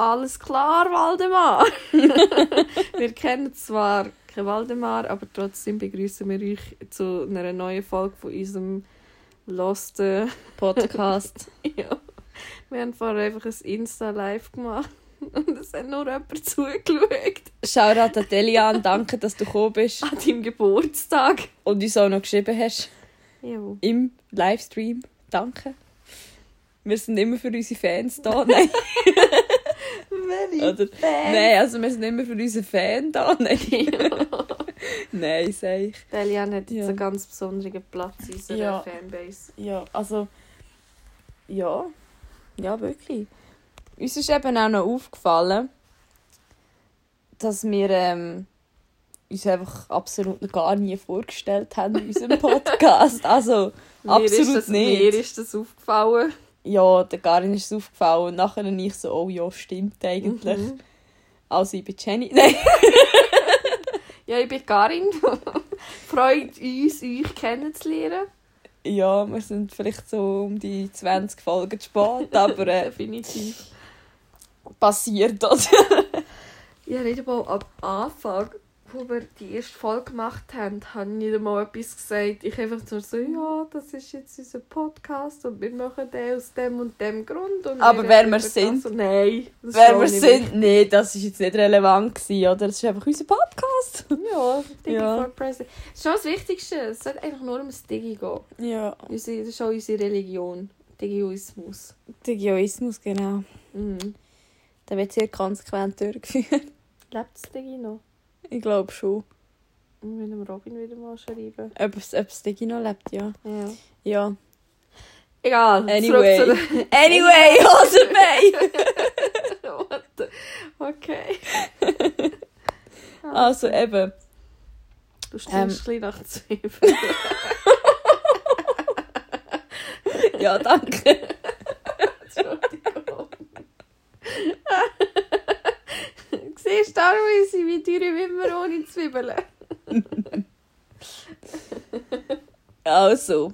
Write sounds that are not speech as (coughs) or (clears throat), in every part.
alles klar, Waldemar. (laughs) wir kennen zwar kein Waldemar, aber trotzdem begrüßen wir euch zu einer neuen Folge von unserem Lost Podcast. (laughs) ja. Wir haben vorher einfach ein Insta-Live gemacht und es hat nur jemand zugeschaut. Shoutout an Delian, danke, dass du gekommen bist An deinem Geburtstag. und uns auch noch geschrieben hast Ja. im Livestream. Danke. Wir sind immer für unsere Fans da. Nein, (laughs) Welche oder? Nein, also wir sind immer für unsere Fans da. (laughs) Nein, (laughs) Nein sag ich. Delian hat jetzt Ja. einen ganz besonderen Platz in unserer Ja. Fanbase. Ja, also. Ja. Ja, wirklich. Uns ist eben auch noch aufgefallen, dass wir ähm, uns einfach absolut noch gar nie vorgestellt haben in unserem (laughs) Podcast. Also, Mir ist absolut das, nicht. Mir ist das aufgefallen. Ja, der Karin ist es aufgefallen. Und nachher ich so, oh ja, stimmt eigentlich. Mhm. Also, ich bin Jenny. (laughs) Nein. Ja, ich bin Karin. (laughs) Freut uns, euch kennenzulernen. Ja, wir sind vielleicht so um die 20 Folgen zu spät, aber äh, (laughs) Definitiv. passiert das. Ja, nicht einmal am Anfang, wo wir die erste Folge gemacht haben, habe ich nicht einmal etwas gesagt. Ich einfach nur so, ja, das ist jetzt unser Podcast und wir machen den aus dem und dem Grund. Und Aber wer wir das sind? und- Nein. das Wer wir nicht sind, nee, das ist jetzt nicht relevant gewesen, oder? Das ist einfach unser Podcast. (laughs) Ja, Digi Ja. for President. Das ist schon das Wichtigste. Es sollte eigentlich nur um das Digi gehen. Ja. Das ist auch unsere Religion. Digioismus. Digioismus, genau. Mhm. Der wird sehr konsequent durchgeführt. Lebt das Digi noch? Ich glaube schon. Wir müssen Robin wieder mal schreiben. Ob es, ob Digi noch lebt, ja. Ja. Ja. Egal. Anyway. (laughs) Anyway! (laughs) What the- Okay. (laughs) Also eben. Du stinkst Ähm. nach Zwiebeln. Ja, danke. Entschuldigung. Siehst darum ist sie wie teure Wimmer ohne Zwiebeln. Also.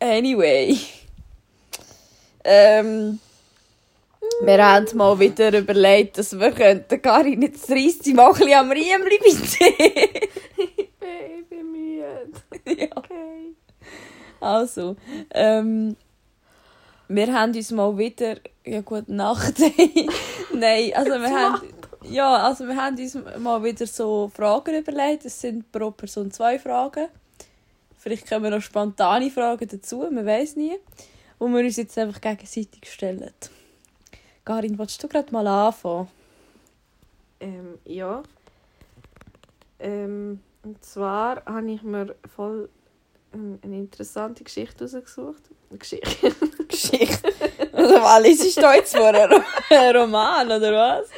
Anyway. Ähm, wir haben mal wieder überlegt, dass wir könnten Karin jetzt 30 Mal ein am Riemli bitte. (laughs) Ich bin müde. ja. Okay. Also, ähm, wir haben uns mal wieder, ja gute Nacht. (laughs) Nein, also wir haben, ja, also wir haben uns mal wieder so Fragen überlegt. Es sind pro Person zwei Fragen. Vielleicht wir noch spontane Fragen dazu, man weiß nie. Wo wir uns jetzt einfach gegenseitig stellen. Karin, willst du gerade mal anfangen? Ähm, ja. Ähm, und zwar habe ich mir voll ähm, eine interessante Geschichte rausgesucht. Eine Geschichte. Geschichte. (laughs) Also, alles ist da jetzt vor ein Ro- (laughs) ein Roman, oder was?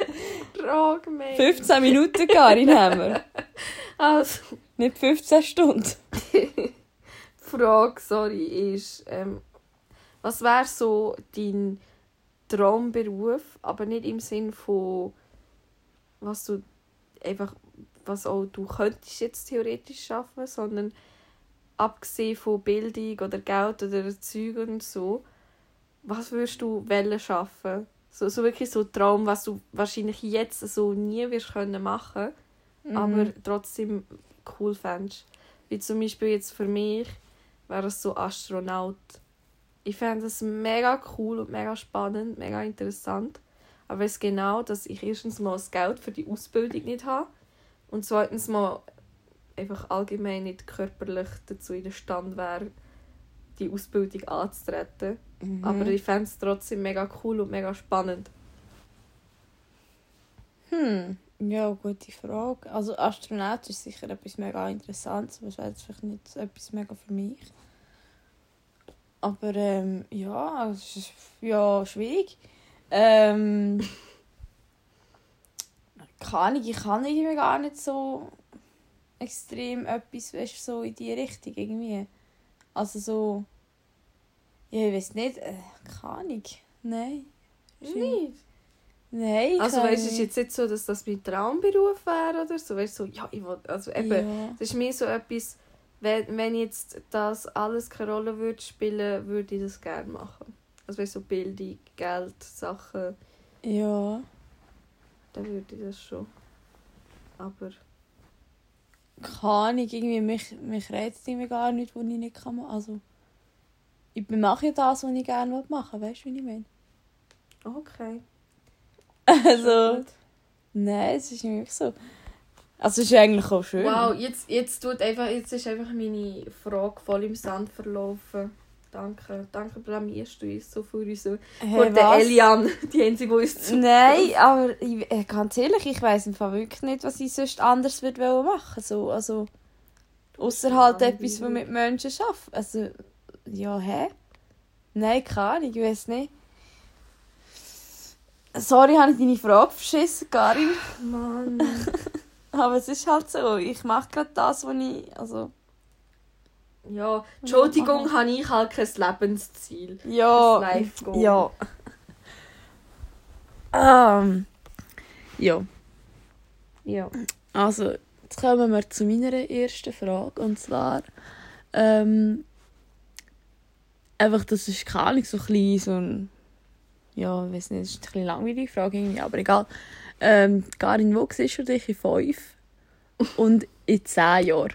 Frage mehr. 15 Minuten, Karin, haben wir. (laughs) Also, Nicht 15 Stunden. die Frage, sorry, ist, ähm, was wäre so dein Traumberuf, aber nicht im Sinn von, was du einfach, was auch du könntest jetzt theoretisch schaffen, sondern abgesehen von Bildung oder Geld oder Zeug und so, was würdest du wollen schaffen? So, so wirklich so ein Traum, was du wahrscheinlich jetzt so nie wirst können machen, aber Mhm. trotzdem cool fändest. Wie zum Beispiel jetzt für mich wäre es so Astronaut. Ich fände das mega cool und mega spannend, mega interessant. Aber es genau, dass ich erstens mal das Geld für die Ausbildung nicht habe und zweitens mal einfach allgemein nicht körperlich dazu in der Stand wäre, die Ausbildung anzutreten. Mhm. Aber ich fände es trotzdem mega cool und mega spannend. Hm, ja, gute Frage. Also Astronaut ist sicher etwas mega Interessantes, aber es wäre jetzt vielleicht nicht etwas mega für mich. Aber ähm, ja, es ist ja schwierig. Ähm, keine ich kann irgendwie gar nicht so extrem etwas, weißt, so in die Richtung irgendwie. Also so, ja, ich weiß nicht, äh, keine Ahnung, nein. Nicht? Nein, Also weißt du, es ist jetzt nicht so, dass das mein Traumberuf wäre oder so. Weißt du, so, ja, ich will, also eben, Ja. das ist mir so etwas, wenn, wenn jetzt das alles keine Rolle würde spielen, würde ich das gerne machen. Also weißt, so Bildung, Geld, Sachen, Ja. dann würde ich das schon. Aber Keine Ahnung, irgendwie, mich, mich reizt irgendwie gar nicht, was ich nicht kann. Also, ich mache ja das, was ich gerne machen will. Weißt du, wie ich meine? okay. Also, nein, es ist nicht wirklich so. Also, es ist eigentlich auch schön. Wow, jetzt, jetzt, tut einfach, jetzt ist einfach meine Frage voll im Sand verlaufen. Danke, danke blamierst du uns so für uns. Hey, Vor der was? Elian, (laughs) die einzige, die uns zu... Nein, aber ich, äh, ganz ehrlich, ich weiss im Fall wirklich nicht, was ich sonst anders würde machen so, also Außer halt etwas, was mit Menschen schafft. Also, ja, hä? Nein, keine Ahnung, ich weiß nicht. Sorry, habe ich deine Frage verschissen, Karin. Mann. (laughs) Aber es ist halt so, ich mache gerade das, was ich, also... Ja, Entschuldigung, habe ich halt kein Lebensziel. Ja, Life-Goal. ja. Ähm, ja, Ja. also jetzt kommen wir zu meiner ersten Frage und zwar ähm, einfach, das ist keine Ahnung, so ein so ein ja, ich weiß nicht, das ist ein bisschen langweilige Frage irgendwie, aber egal. Ähm, Karin, wo siehst du dich in fünf und in zehn Jahren?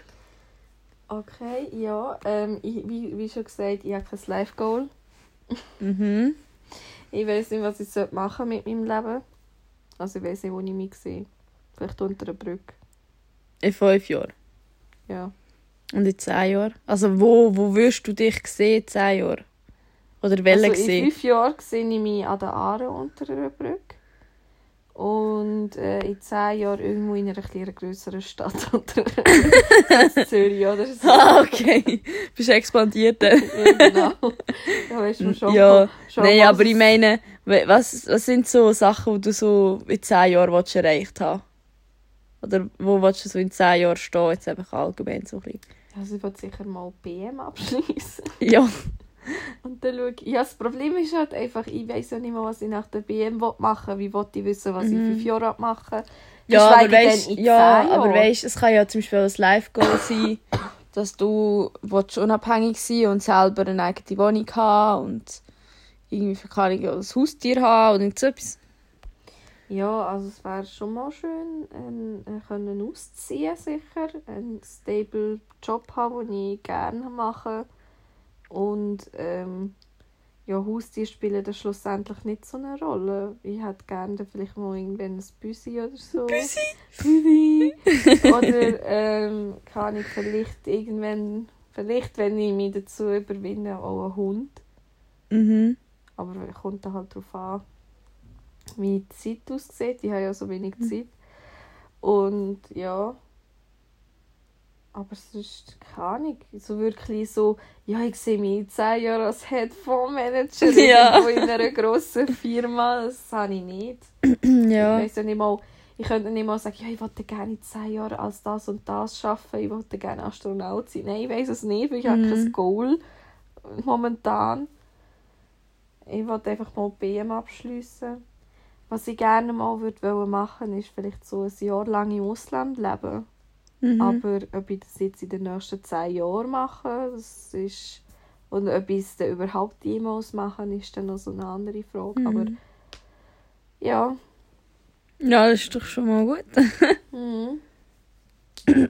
Okay, ja. Ähm, ich, wie, wie schon gesagt, ich habe kein Life-Goal. Mhm. Ich weiß nicht, was ich machen mit meinem Leben. Also ich weiß nicht, wo ich mich sehe. Vielleicht unter einer Brücke. In fünf Jahren. Ja. Und in zehn Jahren? Also wo, wo würdest du dich sehen in zehn Jahren? Oder welche also in sehen? fünf Jahren sehe ich mich an der Aare unter einer Brücke. Und äh, in zehn Jahren irgendwo in einer etwas grösseren Stadt (laughs) unter. (laughs) Zürich oder so. Ah, okay. Bist expandiert dann? (laughs) ja, genau. Da weißt du schon. ja. schon Nein, was aber ich meine, was, was sind so Sachen, die du so in zehn Jahren erreicht haben? Oder wo willst du so in zehn Jahren stehen? Jetzt einfach allgemein so ein bisschen. Also ich will sicher mal BM abschließen. (laughs) Ja. Und dann schaue ich. Ja, das Problem ist halt einfach, ich weiß ja nicht mehr, was ich nach der BM machen will. Wie will ich wissen, was ich in Mhm. fünf Jahren machen will? Ja, aber weißt, in ja, aber weißt, es kann ja zum Beispiel ein Live-Goal sein, (coughs) dass du willst unabhängig sein und selber eine eigene Wohnung haben und irgendwie für keine ein Haustier haben oder so etwas. Ja, also es wäre schon mal schön, ähm, äh, können ausziehen sicher, einen stable Job haben, den ich gerne mache und ähm, ja, Haustiere spielen dann schlussendlich nicht so eine Rolle. Ich hätte gerne vielleicht mal irgendwann ein Büsi oder so. Büsi? Büsi! (laughs) oder ähm, kann ich vielleicht irgendwann, vielleicht wenn ich mich dazu überwinde, auch einen Hund. Mhm. Aber kommt dann halt darauf an, wie die Zeit aussieht. Ich habe ja so wenig Zeit. Und ja. Aber sonst keine Ahnung. So wirklich so, ja, ich sehe mich in 10 Jahren als Headphone-Manager (laughs) Ja. in einer grossen Firma. Das habe ich nicht. (clears throat) Ja. Ich weiss ja nicht mal, ich könnte nicht mal sagen, ja, ich wollte gerne in 10 Jahren als das und das arbeiten. Ich wollte gerne Astronaut sein. Nein, ich weiß es nicht, weil ich habe Mhm. kein Goal momentan. Ich wollte einfach mal BM abschließen. Was ich gerne mal würde wollen machen, ist vielleicht so ein Jahr lang im Ausland leben. Mhm. Aber ob ich das jetzt in den nächsten zehn Jahren mache, das ist und ob ich es dann überhaupt jemals machen, ist dann noch so eine andere Frage. Mhm. Aber ja. Ja, das ist doch schon mal gut. (laughs)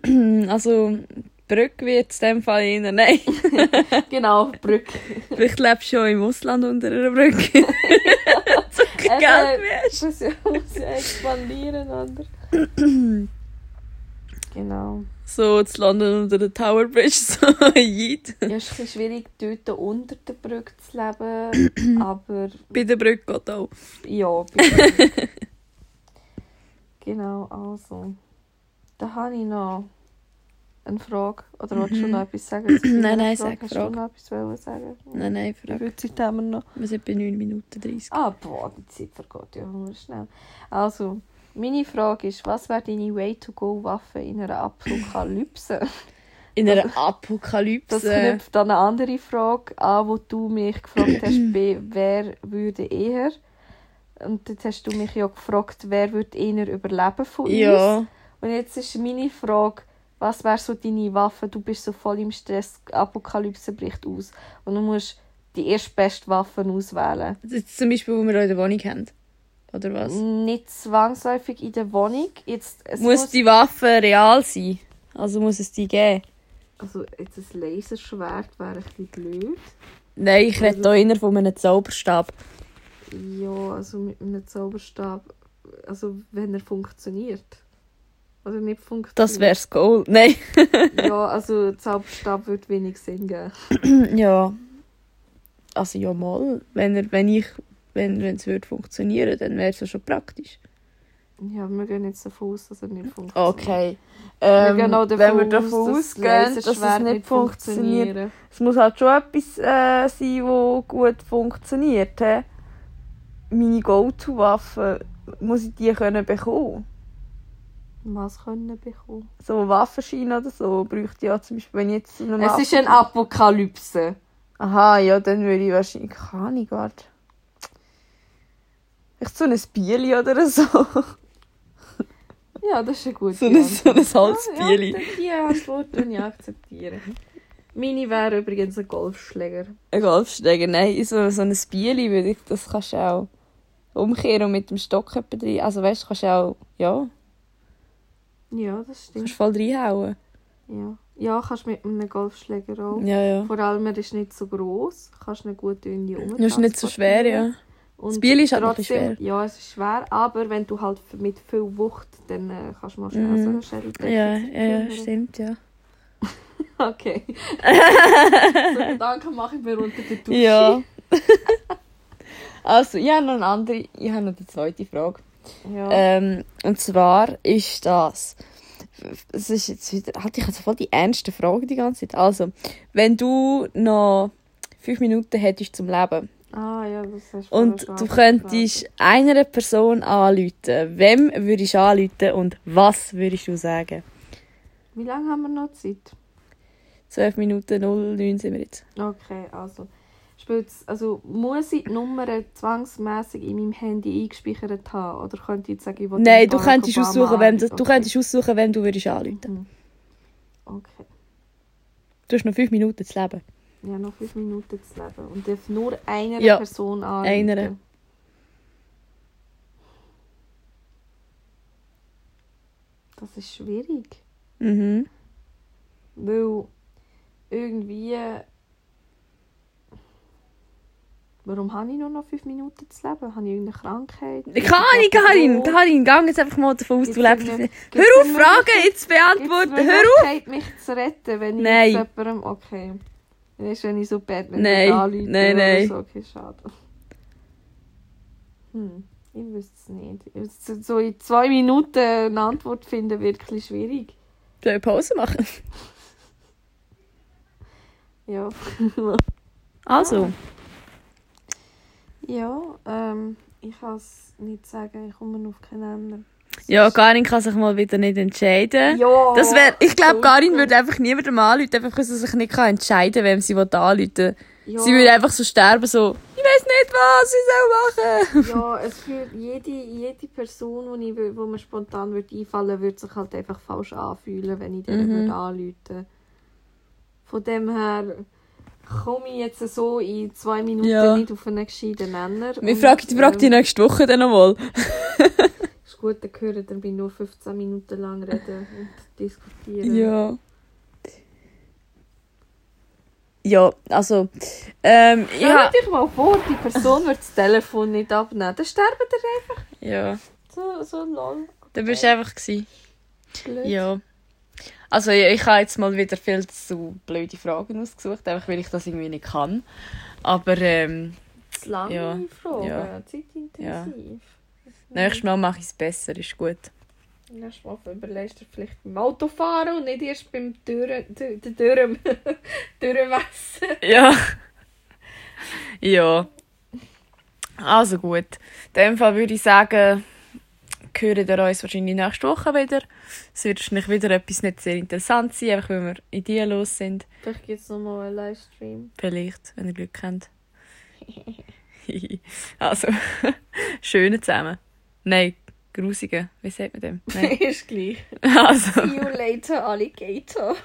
Mhm. Also, Brücke wird es in dem Fall eher nein. (laughs) Genau, Brücke. Vielleicht lebst du ja im Ausland unter einer Brücke. kein (laughs) Geld mehr hast. muss ja, muss ja expandieren, oder? (clears throat) genau. So, in London unter der Tower Bridge, (laughs) so Yeet. Ja, es ist ein schwierig, dort unter der Brücke zu leben, (clears throat) aber Bei der Brücke geht auch. ja, bitte. (laughs) Genau, also. Da habe ich noch eine Frage. Oder wolltest du Mhm. noch etwas sagen? (clears throat) Nein, nein, Frage? sag Hast Frage. du noch etwas sagen? Nein, nein, Wie frag. viel Zeit haben wir noch? Wir sind bei 9 Minuten 30. Ah, boah, die Zeit vergeht ja schnell. Also, meine Frage ist, was wäre deine Way-to-Go-Waffe in einer Apokalypse? (laughs) In einer Das Apokalypse. knüpft an eine andere Frage an, wo du mich gefragt hast, (clears throat) bei wer würde eher. Und jetzt hast du mich ja gefragt, wer würde eher überleben von uns. Ja. Und jetzt ist meine Frage, was wäre so deine Waffe? Du bist so voll im Stress, die Apokalypse bricht aus. Und du musst die erstbeste Waffe auswählen. Jetzt zum Beispiel, wo wir in der Wohnung haben. Oder was? Nicht zwangsläufig in der Wohnung. Jetzt, es Muss die Waffe real sein? Also muss es die geben? Also jetzt ein Laserschwert wäre ein bisschen blöd. Nein, ich rede Also- hier eher von einem Zauberstab. Ja, also mit einem Zauberstab, also wenn er funktioniert. Oder nicht funktioniert. Das wäre das Goal. Nein. (laughs) Ja, also Zauberstab würde wenig Sinn geben. (clears throat) ja. Also ja mal. Wenn, er, wenn ich wenn es würde funktionieren, dann wäre es ja schon praktisch. Ja, wir gehen jetzt davon aus, dass er nicht funktioniert. Okay. Wir Ähm, auch davon wenn wir davon dass ausgehen, dass es nicht funktioniert, funktionieren. es muss halt schon etwas äh, sein, das gut funktioniert. He? Meine Go-To-Waffe, muss ich die können bekommen? Was können bekommen? So Waffenschein oder so bräuchte ich ja zum Beispiel, wenn ich jetzt eine Es ist eine Apokalypse. Aha, ja, dann würde ich wahrscheinlich... Keine Ahnung, warte. Echt so ein Bierli oder so. Ja, das ist eine gute So ein, so ein Antwort. Holzbierli. Ja, die Antwort würde ich akzeptieren. Meine wäre übrigens ein Golfschläger. Ein Golfschläger, nein, so, so ein Bierli würde ich, das kannst du auch umkehren und mit dem Stock rein. Also weißt du, kannst du auch, ja, Ja, das stimmt. kannst voll reinhauen. Ja, ja kannst mit einem Golfschläger auch. Ja, ja. Vor allem, er ist nicht so gross. Kannst ihn gut irgendwie um. Das ist nicht so schwer, ja. Das Bier ist halt trotzdem- Ja, es ist schwer, aber wenn du halt mit viel Wucht, dann äh, kannst du mal schnell Mhm. so einen Schädel Ja, ja, ja, stimmt, ja. (laughs) Okay. (laughs) so Gedanken mache ich mir unter der Dusche. Ja. (laughs) also, ich habe noch eine andere, ich habe noch die zweite Frage. Ja. Ähm, und zwar ist das. Es ist jetzt wieder. Halt, ich habe voll die ernste Frage die ganze Zeit. Also, wenn du noch fünf Minuten hättest zum Leben Ah ja, das hast und du könntest einer Person anrufen, wem würdest du anrufen und was würdest du sagen? Wie lange haben wir noch Zeit? 12 Minuten 09 sind wir jetzt. Okay, also. Spielt's, also muss ich die Nummer zwangsmäßig in meinem Handy eingespeichert haben? Oder könnte ich jetzt sagen, ich will Nein, du könntest aussuchen, wem du, anrufen? du könntest aussuchen, wem du würdest anrufen. Mhm. Okay. Du hast noch fünf Minuten zu leben. Ja, noch fünf Minuten zu leben. Und darf nur einer Ja, Person anrufen. einer. Das ist schwierig. Mhm. Weil irgendwie. Warum habe ich nur noch fünf Minuten zu leben? Habe ich irgendeine Krankheit? Ich kann nicht, Karin. Karin, geh jetzt einfach mal davon aus, du lebst. Hör auf, Fragen jetzt beantworten. Hör auf! Mich zu retten, wenn ich Nein. jemandem... Okay. Weißt du, wenn ich so bad wenn Nein, ich anrufe nein, oder nein. So. Okay, schade. Hm, ich wüsste es nicht. So- in zwei Minuten eine Antwort finden, wirklich schwierig. Soll ich Pause machen? Ja. Also, Ja, ähm, ich kann es nicht sagen, ich komme auf keinen Ende. ja, Karin kann sich mal wieder nicht entscheiden. Ja! Das wär, ich glaube, Karin würde einfach niemandem anrufen, einfach weil sie sich nicht kann entscheiden kann, wem sie anrufen will. Ja. Sie würde einfach so sterben, so, ich weiß nicht, was ich soll machen. Ja, es für jede, jede Person, die, wür- wo mir spontan würde einfallen würde, sich halt einfach falsch anfühlen, wenn ich denen Mhm. würde anrufen Von dem her komme ich jetzt so in zwei Minuten Ja. nicht auf einen gescheiten Nenner. Wir fragen die fragt die ähm, nächste Woche dann nochmal. (laughs) Ist gut, dann hören dann bin nur 15 Minuten lang reden und diskutieren. Ja. Ja, also, ähm, Stell ja. dir mal vor, die Person wird das Telefon nicht abnehmen. Dann sterben ihr einfach. Ja, So, so lol. dann bist du einfach gewesen. Blöd. Ja. Also ich, ich habe jetzt mal wieder viel zu blöde Fragen ausgesucht, einfach weil ich das irgendwie nicht kann. Aber ähm, Zu lange Ja. Fragen, Ja. zeitintensiv. nächstes Mal mache ich es besser, ist gut. Nächstes Mal überlegst du vielleicht beim Autofahren und nicht erst beim Dürren, Dürren, Dürrenmessen. (laughs) Ja. ja. Also gut. In dem Fall würde ich sagen, hören wir uns wahrscheinlich nächste Woche wieder. Es wird wahrscheinlich wieder etwas nicht sehr interessant sein, einfach weil wir ideenlos sind. Vielleicht gibt es nochmal einen Livestream. Vielleicht, wenn ihr Glück habt. (laughs) also, (laughs) schöne zusammen. Nein, grusige. Wie sagt man dem? Nein. (laughs) Ist gleich. Also, See you later, Alligator.